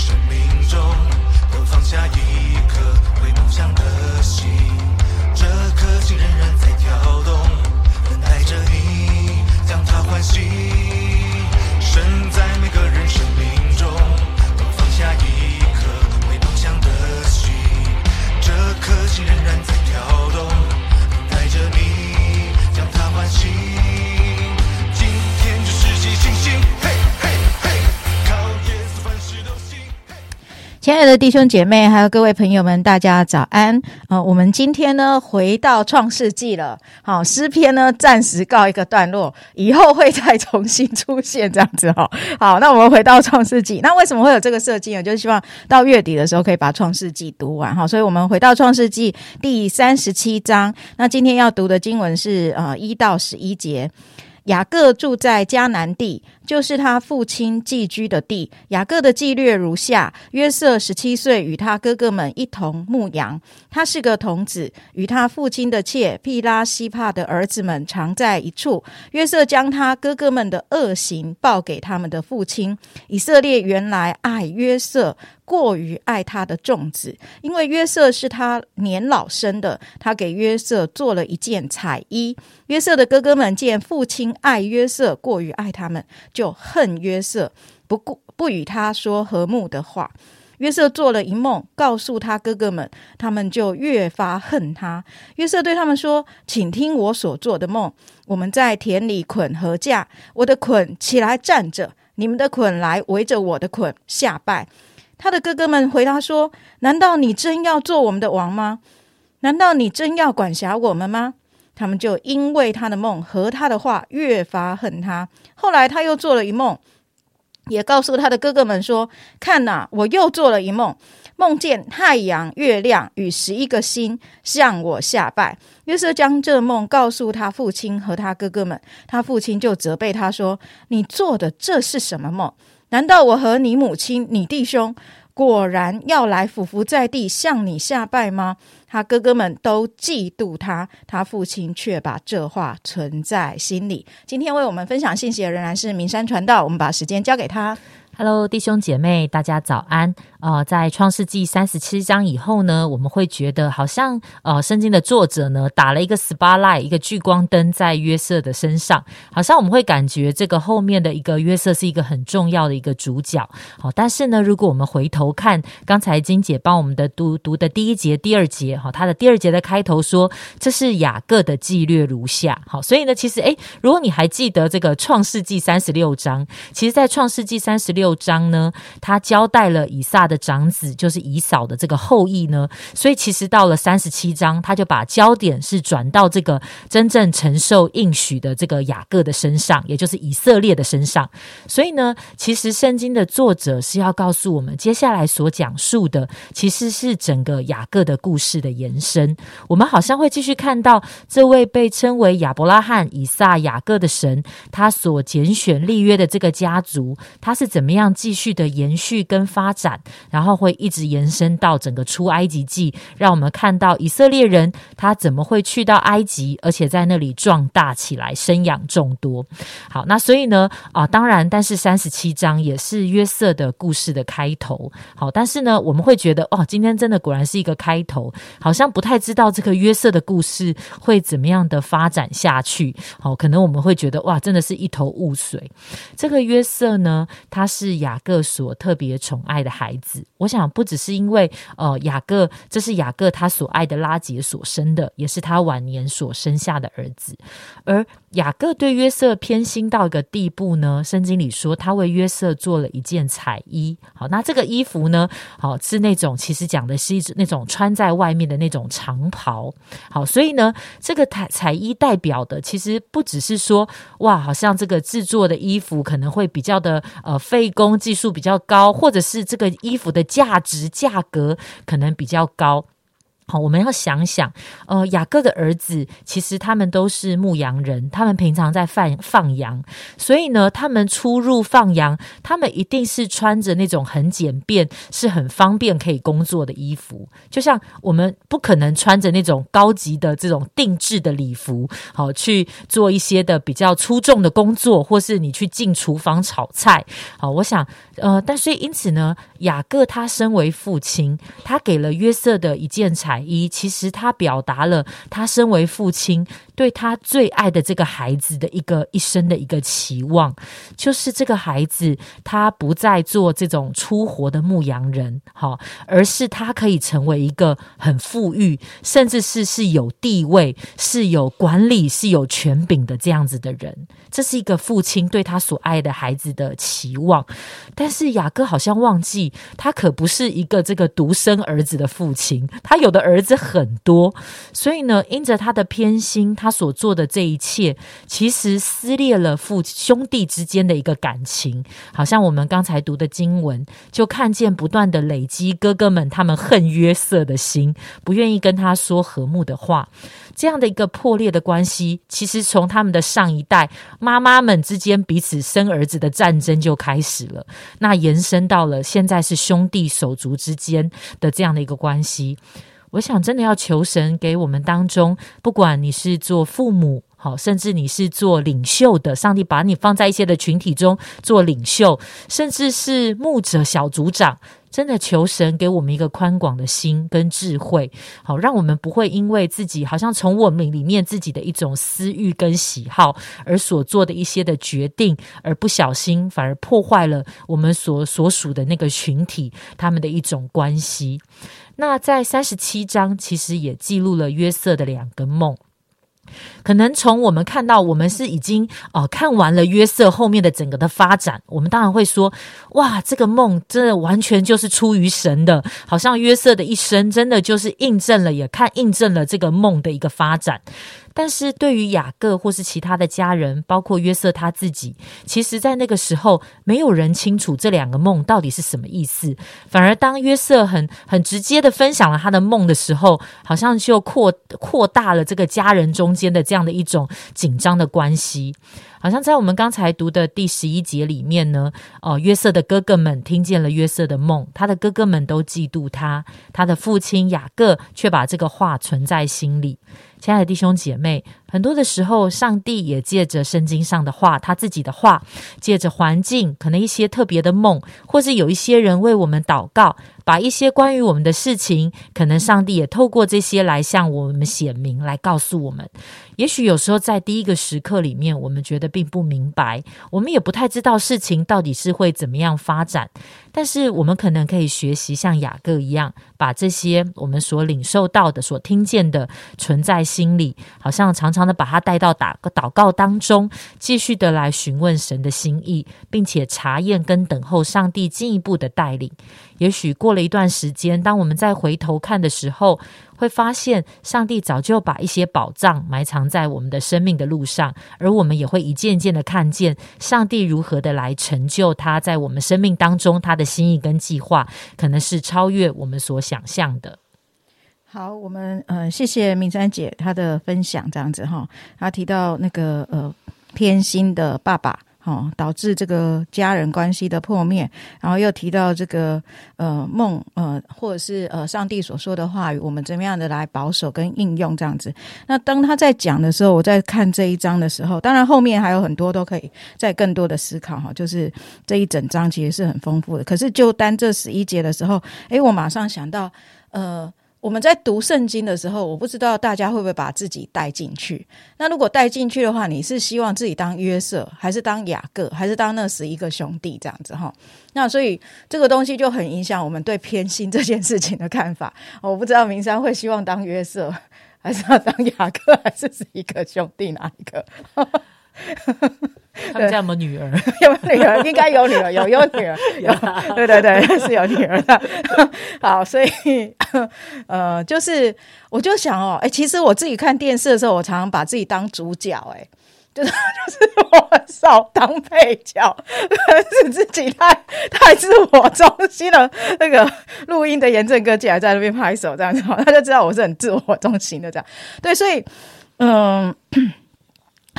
生命中都放下一颗为梦想的心，这颗心仍然在跳动，等待着你将它唤醒。亲爱的弟兄姐妹，还有各位朋友们，大家早安！啊、我们今天呢回到创世纪了。好，诗篇呢暂时告一个段落，以后会再重新出现这样子哈。好，那我们回到创世纪，那为什么会有这个设计呢？就是希望到月底的时候可以把创世纪读完哈。所以我们回到创世纪第三十七章，那今天要读的经文是呃一到十一节。雅各住在迦南地，就是他父亲寄居的地。雅各的纪略如下：约瑟十七岁，与他哥哥们一同牧羊。他是个童子，与他父亲的妾毗拉西帕的儿子们常在一处。约瑟将他哥哥们的恶行报给他们的父亲。以色列原来爱约瑟，过于爱他的众子，因为约瑟是他年老生的，他给约瑟做了一件彩衣。约瑟的哥哥们见父亲爱约瑟过于爱他们，就恨约瑟，不顾不与他说和睦的话。约瑟做了一梦，告诉他哥哥们，他们就越发恨他。约瑟对他们说：“请听我所做的梦。我们在田里捆禾架，我的捆起来站着，你们的捆来围着我的捆下拜。”他的哥哥们回答说：“难道你真要做我们的王吗？难道你真要管辖我们吗？”他们就因为他的梦和他的话越发恨他。后来他又做了一梦，也告诉他的哥哥们说：“看呐、我又做了一梦，梦见太阳、月亮与十一个星向我下拜。”约瑟将这梦告诉他父亲和他哥哥们，他父亲就责备他说：“你做的这是什么梦？难道我和你母亲、你弟兄果然要来俯伏在地向你下拜吗？”他哥哥们都嫉妒他，他父亲却把这话存在心里。今天为我们分享信息的仍然是明山传道，我们把时间交给他。Hello，弟兄姐妹，大家早安。呃，在创世纪三十七章以后呢，我们会觉得好像呃，圣经的作者呢打了一个 spotlight，一个聚光灯在约瑟的身上，好像我们会感觉这个后面的一个约瑟是一个很重要的一个主角。好，但是呢，如果我们回头看刚才金姐帮我们的读读的第一节、第二节，哈，他的第二节的开头说这是雅各的纪略如下。好，所以呢，其实诶，如果你还记得这个创世纪三十六章，其实在创世纪三十六章呢，他交代了以撒的长子就是以扫的这个后裔呢，所以其实到了三十七章，他就把焦点是转到这个真正承受应许的这个雅各的身上，也就是以色列的身上。所以呢，其实圣经的作者是要告诉我们，接下来所讲述的其实是整个雅各的故事的延伸。我们好像会继续看到这位被称为亚伯拉罕、以撒、雅各的神，他所拣选立约的这个家族，他是怎么样这样继续的延续跟发展，然后会一直延伸到整个出埃及记，让我们看到以色列人他怎么会去到埃及，而且在那里壮大起来，生养众多。好，那所以呢，啊，当然，但是三十七章也是约瑟的故事的开头。好，但是呢，我们会觉得，哦，今天真的果然是一个开头，好像不太知道这个约瑟的故事会怎么样的发展下去。好，可能我们会觉得，哇，真的是一头雾水。这个约瑟呢，他是是雅各所特别宠爱的孩子。我想不只是因为呃雅各，这是雅各他所爱的拉结所生的，也是他晚年所生下的儿子。而雅各对约瑟偏心到一个地步呢，圣经里说他为约瑟做了一件彩衣。好，那这个衣服呢，好是那种其实讲的是一种那种穿在外面的那种长袍。好，所以呢，这个彩彩衣代表的其实不只是说哇，好像这个制作的衣服可能会比较的呃费工，技术比较高，或者是这个衣服的价值价格可能比较高。好，我们要想想，呃，雅各的儿子其实他们都是牧羊人，他们平常在放放羊，所以呢，他们出入放羊，他们一定是穿着那种很简便、是很方便可以工作的衣服。就像我们不可能穿着那种高级的这种定制的礼服，好去做一些的比较出众的工作，或是你去进厨房炒菜。好，我想，呃，但所以因此呢，雅各他身为父亲，他给了约瑟的一件彩一，其实他表达了他身为父亲对他最爱的这个孩子的一个一生的一个期望，就是这个孩子他不再做这种出活的牧羊人，好，而是他可以成为一个很富裕，甚至是是有地位、是有管理、是有权柄的这样子的人。这是一个父亲对他所爱的孩子的期望。但是雅各好像忘记，他可不是一个这个独生儿子的父亲，他有的儿。儿子很多，所以呢，因着他的偏心，他所做的这一切，其实撕裂了父兄弟之间的一个感情。好像我们刚才读的经文，就看见不断的累积哥哥们他们恨约瑟的心，不愿意跟他说和睦的话。这样的一个破裂的关系，其实从他们的上一代妈妈们之间彼此生儿子的战争就开始了，那延伸到了现在是兄弟手足之间的这样的一个关系。我想，真的要求神给我们当中，不管你是做父母，好，甚至你是做领袖的，上帝把你放在一些的群体中做领袖，甚至是牧者、小组长，真的求神给我们一个宽广的心跟智慧，好，让我们不会因为自己好像从我们里面自己的一种私欲跟喜好而所做的一些的决定，而不小心反而破坏了我们所所属的那个群体他们的一种关系。那在三十七章，其实也记录了约瑟的两个梦。可能从我们看到，我们是已经哦看完了约瑟后面的整个的发展，我们当然会说，哇，这个梦真的完全就是出于神的，好像约瑟的一生真的就是印证了，也看印证了这个梦的一个发展。但是对于雅各或是其他的家人，包括约瑟他自己，其实，在那个时候，没有人清楚这两个梦到底是什么意思。反而当约瑟很很直接的分享了他的梦的时候，好像就扩扩大了这个家人中间的这样的一种紧张的关系。好像在我们刚才读的第十一节里面呢，哦，约瑟的哥哥们听见了约瑟的梦，他的哥哥们都嫉妒他，他的父亲雅各却把这个话存在心里。亲爱的弟兄姐妹，很多的时候，上帝也借着圣经上的话，他自己的话，借着环境，可能一些特别的梦，或是有一些人为我们祷告，把一些关于我们的事情，可能上帝也透过这些来向我们显明，来告诉我们。也许有时候在第一个时刻里面，我们觉得并不明白，我们也不太知道事情到底是会怎么样发展。但是我们可能可以学习像雅各一样，把这些我们所领受到的、所听见的存在心里，好像常常的把它带到祷祷告当中，继续的来询问神的心意，并且查验跟等候上帝进一步的带领。也许过了一段时间，当我们再回头看的时候，会发现上帝早就把一些宝藏埋藏在我们的生命的路上，而我们也会一件件的看见上帝如何的来成就他在我们生命当中他的心意跟计划，可能是超越我们所想象的。好，我们呃谢谢明山姐她的分享，这样子哈，她提到那个呃偏心的爸爸。哦，导致这个家人关系的破灭，然后又提到这个呃梦呃，或者是呃上帝所说的话语，我们怎么样的来保守跟应用这样子。那当他在讲的时候，我在看这一章的时候，当然后面还有很多都可以再更多的思考哈。就是这一整章其实是很丰富的，可是就单这十一节的时候，诶，我马上想到呃。我们在读圣经的时候，我不知道大家会不会把自己带进去。那如果带进去的话，你是希望自己当约瑟，还是当雅各，还是当那十一个兄弟这样子哈？那所以这个东西就很影响我们对偏心这件事情的看法。我不知道明山会希望当约瑟，还是要当雅各，还是十一个兄弟哪一个？他们家有没有女儿？有没有女儿？应该有女儿，有有女儿，有对对对，是有女儿的。好，所以呃，就是我就想哦，哎，其实我自己看电视的时候，我常常把自己当主角，哎。就是就是我很少当配角，是自己太太自我中心了。那个录音的严正哥竟然在那边拍手，这样子，他就知道我是很自我中心的这样。对，所以嗯。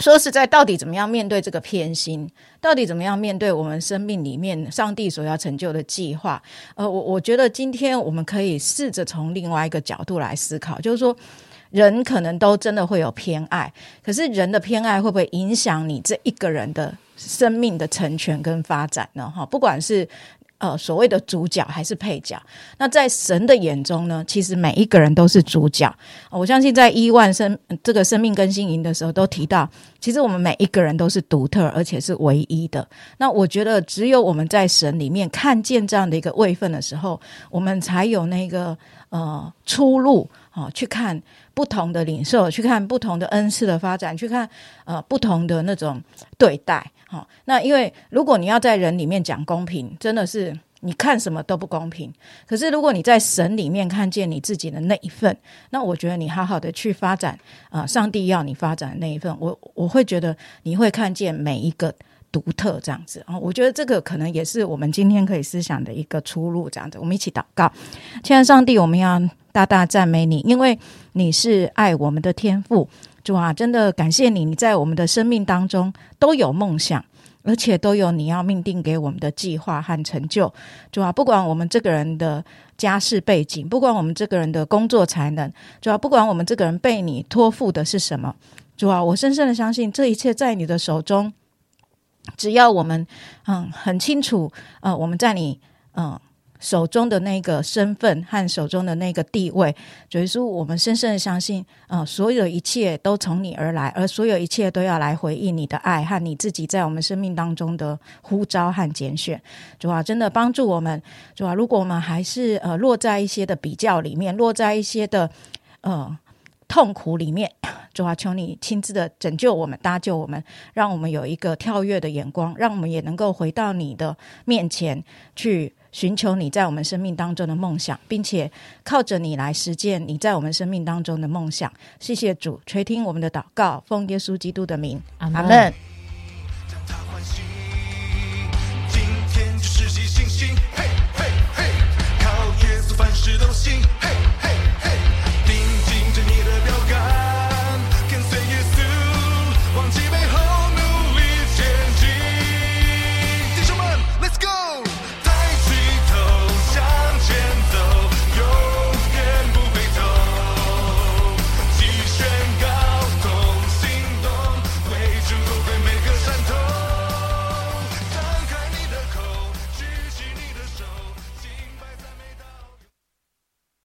说实在，到底怎么样面对这个偏心？到底怎么样面对我们生命里面上帝所要成就的计划？呃，我我觉得今天我们可以试着从另外一个角度来思考，就是说，人可能都真的会有偏爱，可是人的偏爱会不会影响你这一个人的生命的成全跟发展呢？哈，不管是。呃，所谓的主角还是配角？那在神的眼中呢？其实每一个人都是主角。我相信在伊万生这个生命更新营的时候，都提到，其实我们每一个人都是独特，而且是唯一的。那我觉得，只有我们在神里面看见这样的一个位份的时候，我们才有那个呃出路啊，去看不同的领受，去看不同的恩赐的发展，去看呃不同的那种对待。好，那因为如果你要在人里面讲公平，真的是你看什么都不公平。可是如果你在神里面看见你自己的那一份，那我觉得你好好的去发展啊，上帝要你发展的那一份，我我会觉得你会看见每一个独特这样子啊。我觉得这个可能也是我们今天可以思想的一个出路这样子。我们一起祷告，亲爱上帝，我们要大大赞美你，因为你是爱我们的天赋。主啊，真的感谢你！你在我们的生命当中都有梦想，而且都有你要命定给我们的计划和成就。主啊，不管我们这个人的家世背景，不管我们这个人的工作才能，主啊，不管我们这个人被你托付的是什么，主啊，我深深的相信这一切在你的手中。只要我们嗯很清楚，呃，我们在你嗯。手中的那个身份和手中的那个地位，主耶稣，我们深深的相信，呃，所有一切都从你而来，而所有一切都要来回应你的爱和你自己在我们生命当中的呼召和拣选。主啊，真的帮助我们，主啊，如果我们还是呃落在一些的比较里面，落在一些的呃痛苦里面，主啊，求你亲自的拯救我们，搭救我们，让我们有一个跳跃的眼光，让我们也能够回到你的面前去。寻求你在我们生命当中的梦想，并且靠着你来实践你在我们生命当中的梦想。谢谢主垂听我们的祷告，奉耶稣基督的名，阿门。阿都行。